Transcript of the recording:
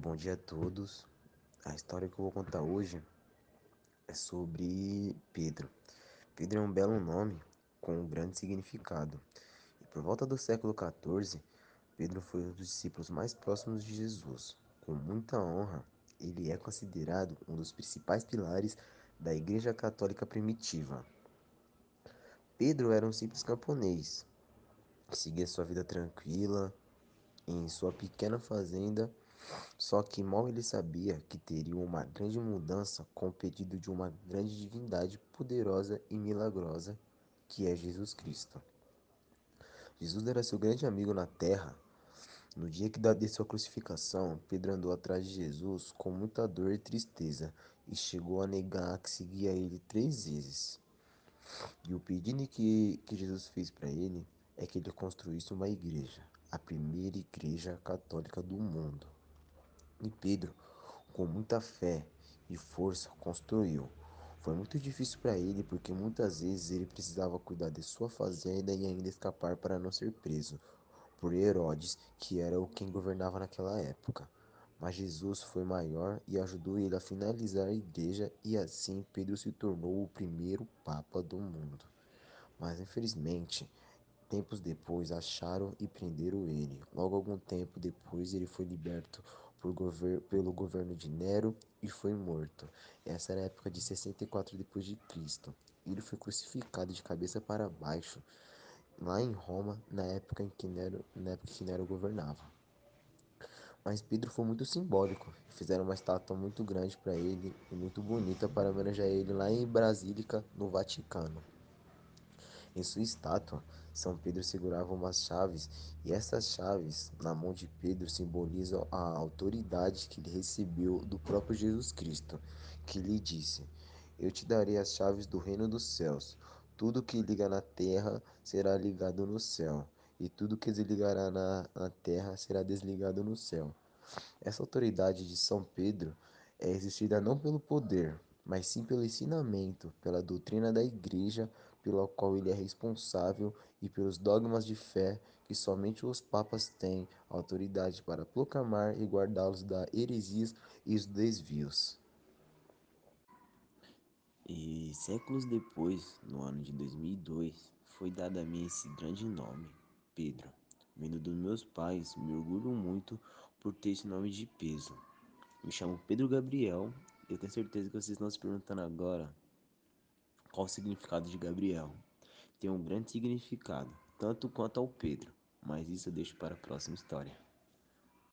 bom dia a todos. A história que eu vou contar hoje é sobre Pedro. Pedro é um belo nome com um grande significado. E por volta do século XIV, Pedro foi um dos discípulos mais próximos de Jesus. Com muita honra, ele é considerado um dos principais pilares da Igreja Católica primitiva. Pedro era um simples camponês que seguia sua vida tranquila em sua pequena fazenda só que mal ele sabia que teria uma grande mudança com o pedido de uma grande divindade poderosa e milagrosa, que é Jesus Cristo. Jesus era seu grande amigo na terra. No dia que da de sua crucificação, Pedro andou atrás de Jesus com muita dor e tristeza e chegou a negar que seguia ele três vezes. E o pedido que, que Jesus fez para ele é que ele construísse uma igreja, a primeira igreja católica do mundo. E Pedro, com muita fé e força, construiu. Foi muito difícil para ele porque muitas vezes ele precisava cuidar de sua fazenda e ainda escapar para não ser preso por Herodes, que era o quem governava naquela época. Mas Jesus foi maior e ajudou ele a finalizar a igreja e assim Pedro se tornou o primeiro papa do mundo. Mas infelizmente, tempos depois acharam e prenderam ele. Logo algum tempo depois ele foi liberto gover pelo governo de Nero e foi morto. Essa era a época de 64 depois de Cristo. Ele foi crucificado de cabeça para baixo lá em Roma na época em que Nero, na época que Nero governava. Mas Pedro foi muito simbólico. Fizeram uma estátua muito grande para ele e muito bonita para homenagear ele lá em Brasílica, no Vaticano. Em sua estátua, São Pedro segurava umas chaves e essas chaves na mão de Pedro simbolizam a autoridade que ele recebeu do próprio Jesus Cristo, que lhe disse: Eu te darei as chaves do reino dos céus. Tudo que liga na terra será ligado no céu, e tudo que desligará na, na terra será desligado no céu. Essa autoridade de São Pedro é exercida não pelo poder, mas sim pelo ensinamento, pela doutrina da igreja, pela qual ele é responsável e pelos dogmas de fé que somente os papas têm autoridade para proclamar e guardá-los da heresias e dos desvios. E séculos depois, no ano de 2002, foi dado a mim esse grande nome, Pedro. Vindo dos meus pais, me orgulho muito por ter esse nome de peso. Me chamo Pedro Gabriel eu tenho certeza que vocês estão se perguntando agora qual o significado de Gabriel. Tem um grande significado, tanto quanto ao Pedro, mas isso eu deixo para a próxima história.